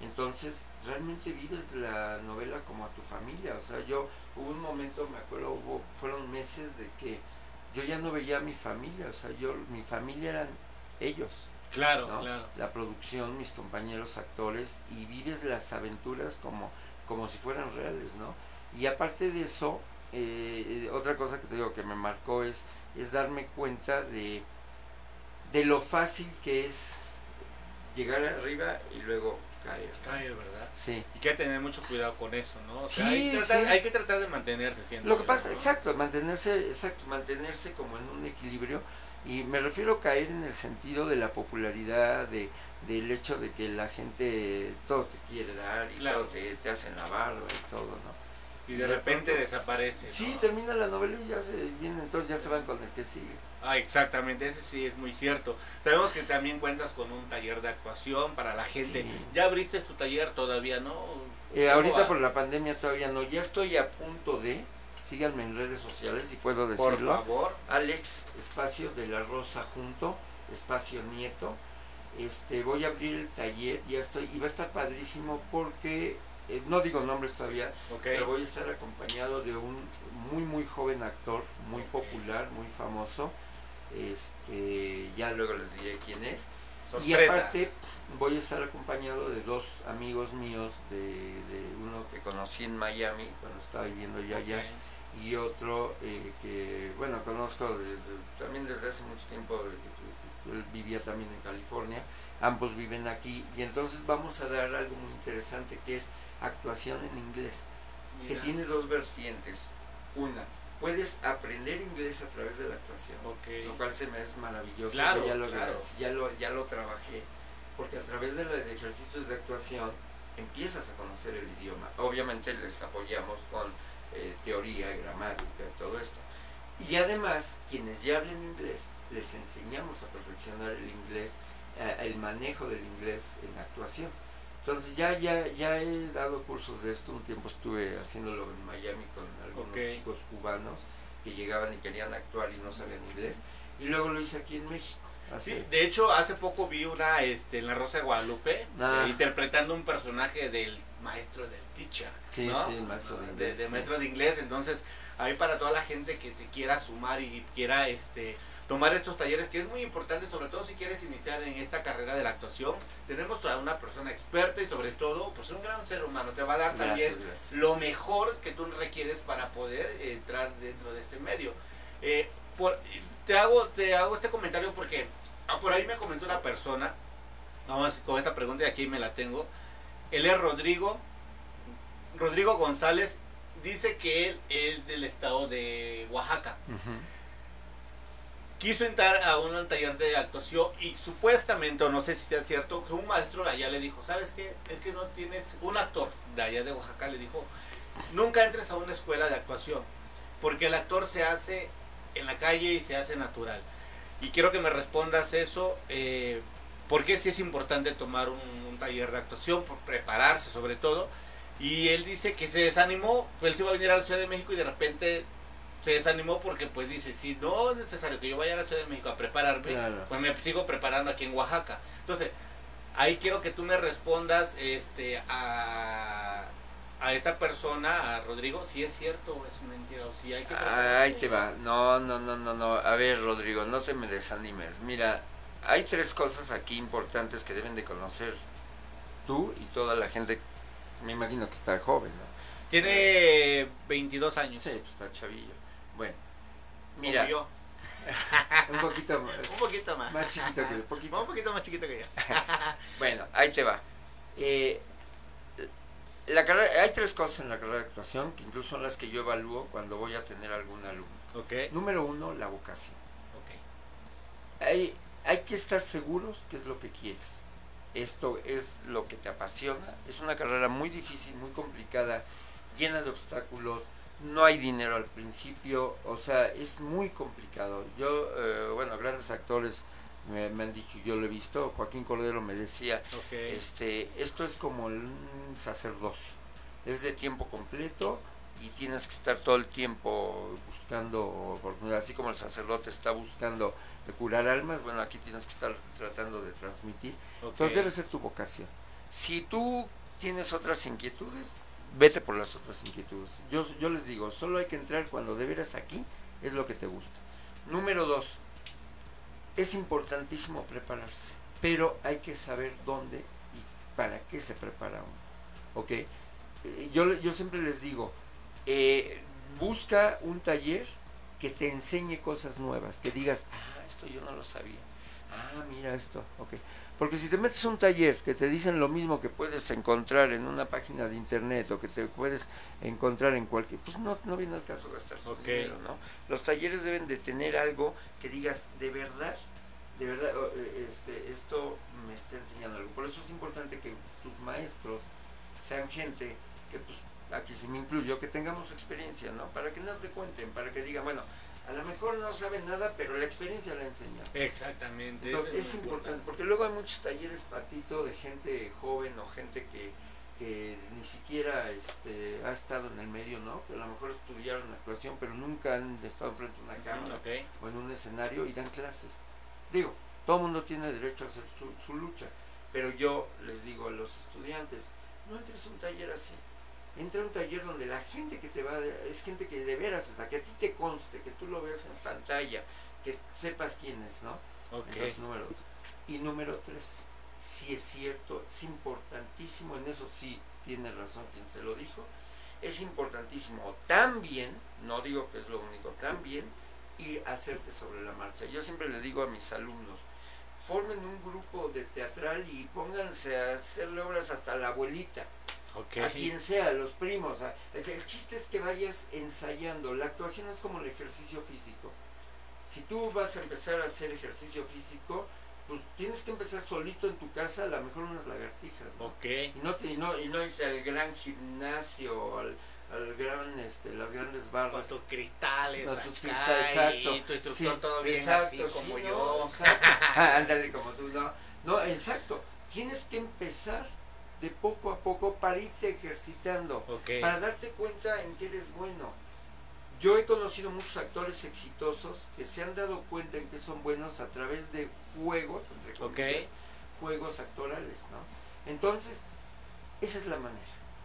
entonces realmente vives la novela como a tu familia, o sea, yo hubo un momento, me acuerdo, hubo, fueron meses de que yo ya no veía a mi familia, o sea, yo, mi familia eran ellos. Claro, ¿no? claro. La producción, mis compañeros actores, y vives las aventuras como, como si fueran reales, ¿no? Y aparte de eso, eh, eh, otra cosa que te digo que me marcó es, es darme cuenta de, de lo fácil que es llegar arriba y luego caer. Cae, ¿verdad? Sí. Y que hay que tener mucho cuidado con eso, ¿no? O sea, Sí, hay, que tratar, sí. hay que tratar de mantenerse siendo. Lo que pasa, ¿no? exacto, mantenerse, exacto, mantenerse como en un equilibrio y me refiero a caer en el sentido de la popularidad, de del hecho de que la gente todo te quiere dar y Claro. todo te, te hacen la barba y todo, ¿no? Y de de repente pronto- desaparece. ¿no? Sí, termina la novela y ya se viene, entonces ya se van con el que sigue. Ah, exactamente, ese sí es muy cierto. Sabemos que también cuentas con un taller de actuación para la gente. Sí. ¿Ya abriste tu taller todavía, no? Eh, ¿Cómo ahorita va? por la pandemia todavía no, ya estoy a punto de, síganme en redes sociales si puedo Por decirlo. favor. Alex Espacio de la Rosa Junto, Espacio Nieto. Este, voy a abrir el taller, ya estoy, y va a estar padrísimo porque, eh, no digo nombres todavía, Ok. pero voy a estar acompañado de un muy muy joven actor, muy popular, muy famoso. Este, ya luego les diré quién es. Y Sorpresas. aparte voy a estar acompañado de dos amigos míos, de, de uno que conocí en Miami cuando estaba viviendo ya allá. Y otro eh, que, bueno, conozco de- de- también desde hace mucho tiempo, él vivía también en California, ambos viven aquí y entonces vamos a dar algo muy interesante que es actuación en inglés, que tiene dos vertientes. Una, puedes aprender inglés a través de la actuación, lo cual se me es maravilloso, Claro, ya, lo, claro. ya, lo, ya lo trabajé, porque a través de los ejercicios de actuación empiezas a conocer el idioma. Obviamente les apoyamos con eh, teoría, gramática, todo esto. Y además, quienes ya hablen inglés, les enseñamos a perfeccionar el inglés, eh, el manejo del inglés en actuación. Entonces ya, ya, ya he dado cursos de esto, un tiempo estuve haciéndolo en Miami con algunos chicos cubanos que llegaban y querían actuar y no sabían inglés. Y luego lo hice aquí en México. Así. Sí, de hecho, hace poco vi una este, en La Rosa de Guadalupe Ah. eh, interpretando un personaje del maestro del teacher. Sí, ¿no? sí, el maestro de inglés, de maestro de inglés. Entonces, ahí para toda la gente que se quiera sumar y quiera este tomar estos talleres, que es muy importante, sobre todo si quieres iniciar en esta carrera de la actuación, tenemos a una persona experta y sobre todo, pues un gran ser humano, te va a dar Gracias, también gracias. lo mejor que tú requieres para poder entrar dentro de este medio. Eh, por- te, hago, te hago este comentario porque ah, por ahí me comentó una persona, vamos con esta pregunta y aquí me la tengo. Él es Rodrigo, Rodrigo González, dice que él es del estado de Oaxaca. Quiso entrar a un taller de actuación y supuestamente, o no sé si sea cierto, que un maestro de allá le dijo, ¿sabes qué? Es que no tienes, un actor de allá de Oaxaca le dijo, nunca entres a una escuela de actuación, porque el actor se hace en la calle y se hace natural. Y quiero que me respondas eso, eh, ¿por qué sí es importante tomar un, un taller de actuación? Por prepararse sobre todo. Y él dice que se desanimó, pues él se iba a venir a la Ciudad de México y de repente se desanimó porque pues dice, si no es necesario que yo vaya a la Ciudad de México a prepararme, Claro. pues me sigo preparando aquí en Oaxaca. Entonces, ahí quiero que tú me respondas este a, a esta persona, a Rodrigo, si es cierto o es mentira, o si hay que Ahí te va. No, no, no, no, no. A ver, Rodrigo, no te me desanimes. Mira, hay tres cosas aquí importantes que deben de conocer tú y toda la gente. Me imagino que está joven, ¿no? Tiene 22 años. Sí, pues está chavillo. Bueno, como mira, yo. un poquito más, Un poquito más. más chiquito que poquito. Un poquito más chiquito que yo. Bueno, ahí te va. Eh, la carrera, hay tres cosas en la carrera de actuación que incluso son las que yo evalúo cuando voy a tener algún alumno. Número uno, la vocación. Hay que estar seguros qué es lo que quieres. Esto es lo que te apasiona. Es una carrera muy difícil, muy complicada, llena de obstáculos. No hay dinero al principio, o sea, es muy complicado. Yo, eh, bueno, grandes actores me, me han dicho, yo lo he visto. Joaquín Cordero me decía, este, esto es como un sacerdocio. Es de tiempo completo y tienes que estar todo el tiempo buscando así como el sacerdote está buscando de curar almas, bueno, aquí tienes que estar tratando de transmitir. Entonces debe ser tu vocación. Si tú tienes otras inquietudes, vete por las otras inquietudes. Yo, yo les digo, solo hay que entrar cuando de veras aquí es lo que te gusta. Número dos, es importantísimo prepararse, pero hay que saber dónde y para qué se prepara uno. ¿Ok? Eh, Yo, yo siempre les digo, eh, busca un taller que te enseñe cosas nuevas, que digas, ah, esto yo no lo sabía. Ah, mira esto, ok. Porque si te metes a un taller que te dicen lo mismo que puedes encontrar en una página de internet o que te puedes encontrar en cualquier, pues no, no viene al caso gastar tu dinero, ¿no? Los talleres deben de tener algo que digas, de verdad, de verdad, eh, este, esto me está enseñando algo. Por eso es importante que tus maestros sean gente que, pues, aquí se me incluyo, que tengamos experiencia, ¿no? Para que no te cuenten, para que digan, bueno, a lo mejor no saben nada, pero la experiencia la enseña. Exactamente. Entonces, es importante, porque luego hay muchos talleres patito de gente joven o gente que, que ni siquiera este, ha estado en el medio, ¿no? Que a lo mejor estudiaron actuación, pero nunca han estado frente a una cámara o en un escenario y dan clases. Digo, todo el mundo tiene derecho a hacer su, su lucha, pero yo les digo a los estudiantes, no entres a un taller así. Entra a un taller donde la gente que te va, es gente que de veras, hasta que a ti te conste, que tú lo veas en pantalla, que sepas quién es, ¿no? Ok. Entonces, número dos. Y número tres, si es cierto, es importantísimo, en eso sí tiene razón quien se lo dijo, es importantísimo también, no digo que es lo único, también ir a hacerte sobre la marcha. Yo siempre le digo a mis alumnos, formen un grupo de teatral y pónganse a hacerle obras hasta la abuelita A quien sea, a los primos. a- es- el chiste es que vayas ensayando. La actuación es como el ejercicio físico. Si tú vas a empezar a hacer ejercicio físico, pues tienes que empezar solito en tu casa, a lo mejor unas lagartijas. ¿no? Ok. Y no, te, y no, y no irse al gran gimnasio, al, al gran, este, las grandes Con barras. tus cristales, Con tus cristales, exacto. Y tu instructor Sí, todo bien exacto, así como sí, yo. no, exacto. Ándale como tú, no. No, exacto. Tienes que empezar de poco a poco para irte ejercitando, para darte cuenta en que eres bueno. Yo he conocido muchos actores exitosos que se han dado cuenta en que son buenos a través de juegos, entre comillas, juegos actorales, ¿no? Entonces, esa es la manera.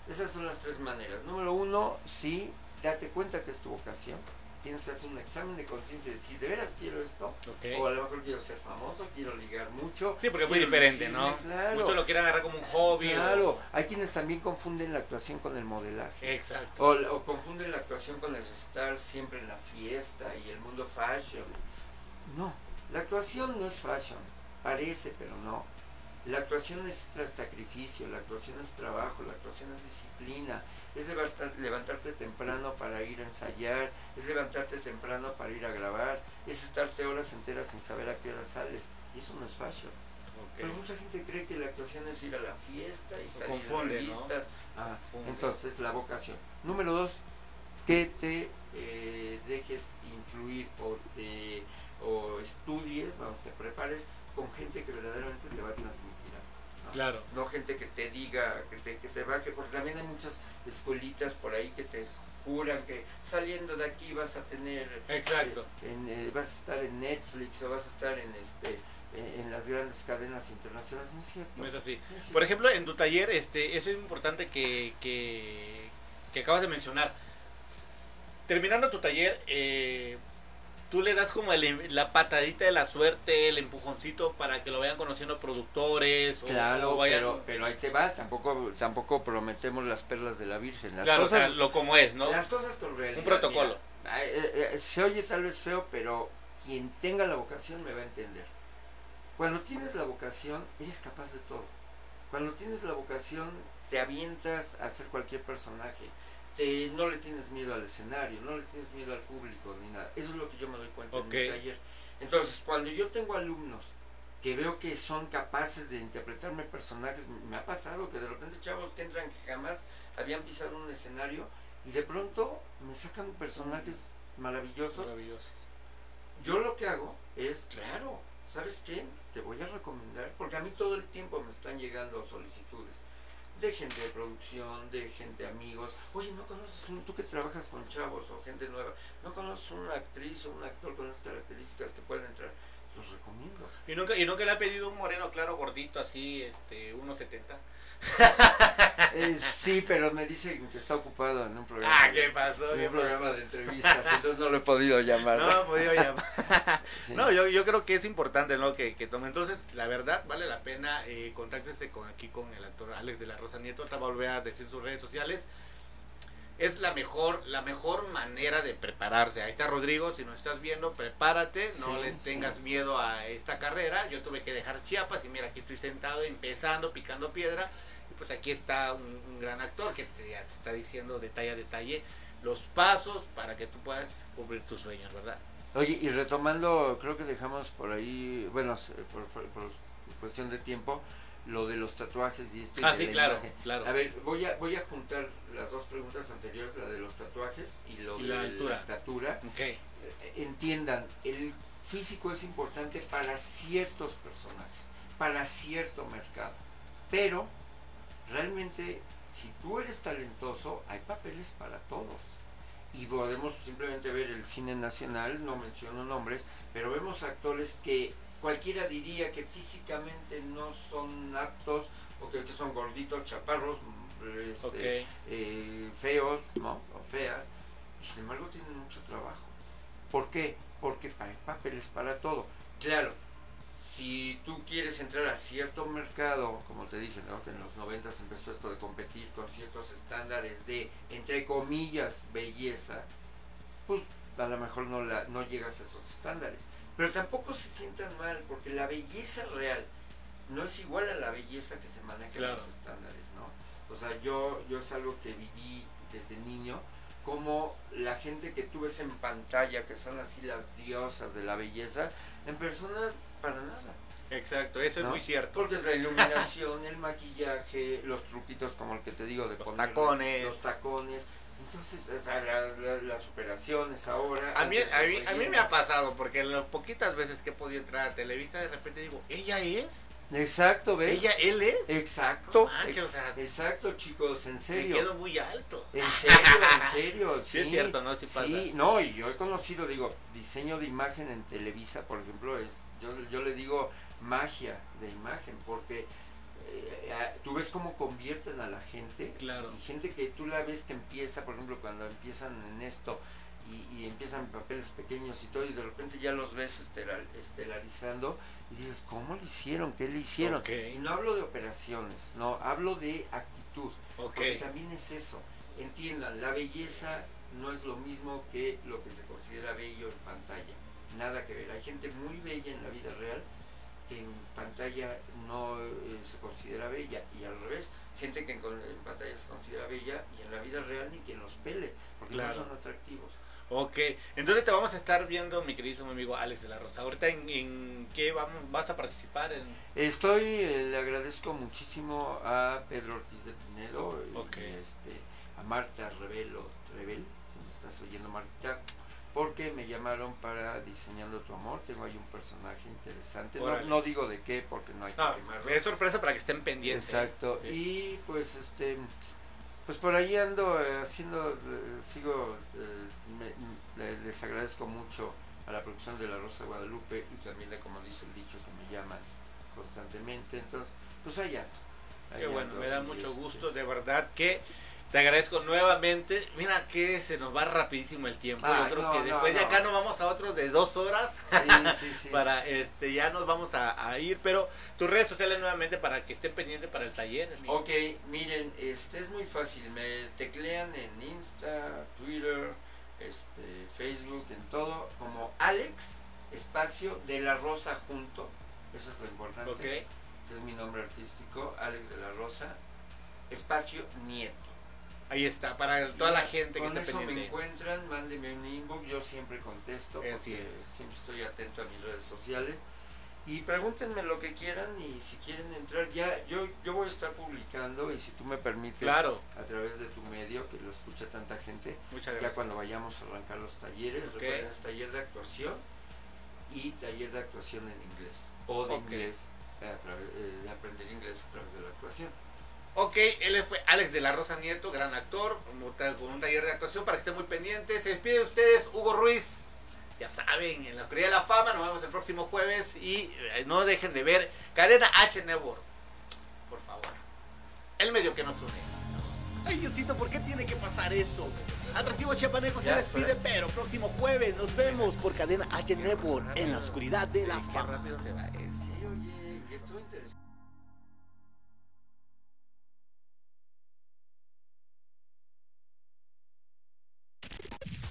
Esas son las tres maneras. Número uno, sí, date cuenta que es tu vocación. Tienes que hacer un examen de conciencia y decir, ¿de veras quiero esto? O a lo mejor quiero ser famoso, quiero ligar mucho. Sí, porque es muy diferente, ¿no? Claro. Muchos lo quieren agarrar como un hobby. o- Claro, hay quienes también confunden la actuación con el modelaje. Exacto. O, o confunden la actuación con el estar siempre en la fiesta y el mundo fashion. No, la actuación no es fashion, parece, pero no. La actuación es sacrificio, la actuación es trabajo, la actuación es disciplina, es levanta- levantarte temprano para ir a ensayar, es levantarte temprano para ir a grabar, es estarte horas enteras sin saber a qué hora sales. Y eso no es fashion. Pero mucha gente cree que la actuación es ir a la fiesta y salir. Ah, Confunde. entonces, la vocación. Número dos, que te eh, dejes influir o, te, o estudies, vamos, te prepares con gente que verdaderamente te va a transmitir. Claro. No gente que te diga, que te, que te baje, porque también hay muchas escuelitas por ahí que te juran que saliendo de aquí vas a tener Exacto. eh, en, eh, vas a estar en Netflix o vas a estar en este en las grandes cadenas internacionales no es cierto No es así. No es cierto. Por ejemplo, en tu taller, este, eso es importante que, que, que acabas de mencionar. Terminando tu taller, eh, tú le das como el- la patadita de la suerte, el empujoncito para que lo vayan conociendo productores. o- Claro, o vayan- pero, pero ahí te va, tampoco, tampoco prometemos las perlas de la Virgen. Las claro, o cosas, sea, lo como es, ¿no? las cosas con realidad. Un protocolo. mira, eh, eh, se oye tal vez feo, pero quien tenga la vocación me va a entender. Cuando tienes la vocación, eres capaz de todo. Cuando tienes la vocación, te avientas a hacer cualquier personaje. Te, no le tienes miedo al escenario, no le tienes miedo al público ni nada. Eso es lo que yo me doy cuenta en mi taller. Entonces, cuando yo tengo alumnos que veo que son capaces de interpretarme personajes, me ha pasado que de repente chavos que entran que jamás habían pisado un escenario y de pronto me sacan personajes maravillosos Maravilloso. yo lo que hago es, claro, ¿sabes qué? Te voy a recomendar, porque a mí todo el tiempo me están llegando solicitudes de gente de producción, de gente amigos. Oye, ¿no conoces un, tú que trabajas con chavos o gente nueva, ¿no conoces una actriz o un actor con esas características que pueden entrar? Los recomiendo. ¿Y nunca, ¿Y nunca le ha pedido un moreno claro, gordito, así, este, 1.70? Eh, sí, pero me dicen que está ocupado en un programa. Ah, ¿qué pasó? en ¿Qué un programa de entrevistas, entonces no lo he podido llamar. No, he podido llamar. Sí. No, yo, yo creo que es importante, ¿no? Que, que tome. Entonces, la verdad, vale la pena. Eh, contáctese con aquí con el actor Alex de la Rosa Nieto. Te va a volver a decir sus redes sociales. Es la mejor, la mejor manera de prepararse. Ahí está Rodrigo, si nos estás viendo, prepárate, no le sí. tengas miedo a esta carrera. Yo tuve que dejar Chiapas y mira, aquí estoy sentado, empezando, picando piedra. Y pues aquí está un, un gran actor que te, ya te está diciendo detalle a detalle los pasos para que tú puedas cumplir tus sueños, ¿verdad? Oye, y retomando, creo que dejamos por ahí, bueno, se- por, por- por cuestión de tiempo, lo de los tatuajes y este Ah, sí, la claro, claro. A ver, voy a, voy a juntar las dos preguntas anteriores, la de los tatuajes y lo Y de la la, altura. estatura. Eh, Entiendan, el físico es importante para ciertos personajes, para cierto mercado, pero realmente si tú eres talentoso, hay papeles para todos. Y podemos simplemente ver el cine nacional, no menciono nombres, pero vemos actores que cualquiera diría que físicamente no son aptos, o que, que son gorditos, chaparros, este, eh, feos, ¿no? O feas, y sin embargo tienen mucho trabajo. ¿Por qué? Porque hay papeles para todo. Claro, si tú quieres entrar a cierto mercado, como te dije, ¿no? que en los 90 empezó esto de competir con ciertos estándares de, entre comillas, belleza, pues a lo mejor no, la, no llegas a esos estándares. Pero tampoco se sientan mal, porque la belleza real no es igual a la belleza que se maneja Claro. en los estándares, ¿no? O sea, yo, yo es algo que viví desde niño, como la gente que tú ves en pantalla, que son así las diosas de la belleza, en persona para nada. Exacto, eso es muy cierto. Porque es la iluminación, el maquillaje, los truquitos como el que te digo de Los poner tacones. los tacones. Entonces, o sea, las, las- las operaciones ahora. A mí, a, mí, a mí me ha pasado, porque las poquitas veces que he podido entrar a Televisa, de repente digo, ¿ella es? Exacto, ¿ves? ¿Ella, él es? Exacto. No manches, o sea, Exacto, chicos, en Me serio. quedo muy alto. En serio, en serio. Sí, es cierto, ¿no? Sí pasa. Sí, no, y yo he conocido, digo, diseño de imagen en Televisa, por ejemplo, es yo, yo le digo magia de imagen, porque tú ves cómo convierten a la gente. Claro. Y gente que tú la ves que empieza, por ejemplo, cuando empiezan en esto y, y empiezan en papeles pequeños y todo, y de repente ya los ves estelar- estelarizando y dices, ¿cómo lo hicieron? ¿Qué le hicieron? Y no hablo de operaciones, no, hablo de actitud. Porque también es eso. Entiendan, la belleza no es lo mismo que lo que se considera bello en pantalla. Nada que ver. Hay gente muy bella en la vida real en pantalla no eh, se considera bella. Y al revés, gente que en, en pantalla se considera bella y en la vida real ni quien los pele, porque Claro. no son atractivos. Ok, entonces te vamos a estar viendo, mi queridísimo amigo Alex de la Rosa. Ahorita, ¿en, en qué vamos, vas a participar? En... Estoy, eh, le agradezco muchísimo a Pedro Ortiz de Pinedo, y, Ok. este, a Marta Revelo, Rebel, si me estás oyendo Marta, porque me llamaron para Diseñando tu Amor, tengo ahí un personaje interesante, no, no digo de qué porque no hay que No, quemarlo. es sorpresa para que estén pendientes. Exacto, Sí. y pues este, pues por ahí ando eh, haciendo, eh, sigo, eh, me- le- les agradezco mucho a la producción de La Rosa de Guadalupe y también de, como dice el dicho, que me llaman constantemente, entonces, pues allá. Qué bueno, ando, me da mucho este, gusto, de verdad que te agradezco nuevamente. Mira que se nos va rapidísimo el tiempo. Ay, Yo creo no, que no, después de no. acá nos vamos a otros de dos horas. Sí, sí, sí. para este ya nos vamos a, a ir, pero tus redes sociales nuevamente para que estén pendientes para el taller. amigo. Ok, miren, este es muy fácil, me teclean en Insta, Twitter, este, Facebook, en todo, como Alex, espacio de la Rosa junto, eso es lo importante, Ok. que es mi nombre artístico, Alex de la Rosa, espacio Nieto. Ahí está, para toda la gente que Con está eso me encuentran, mándenme un inbox, yo siempre contesto, Así porque es. siempre estoy atento a mis redes sociales. Y pregúntenme lo que quieran y si quieren entrar, ya yo, yo voy a estar publicando y si tú me permites Claro. a través de tu medio, que lo escucha tanta gente, Muchas ya gracias. cuando vayamos a arrancar los talleres, Ok. recuerden, es taller de actuación y taller de actuación en inglés, o de inglés, eh, a través, eh, de aprender inglés a través de la actuación. Ok, él fue Alex de la Rosa Nieto, gran actor, con un taller de actuación para que estén muy pendientes. Se despide de ustedes, Hugo Ruiz. Ya saben, en la Oscuridad de la Fama, nos vemos el próximo jueves y eh, no dejen de ver Cadena H Network. Por favor. El medio que nos une. Ay, Diosito, ¿por qué tiene que pasar esto? Atractivo Chiapaneco se despide, pero próximo jueves nos vemos por Cadena H Network en la Oscuridad de la Fama. rápido se va.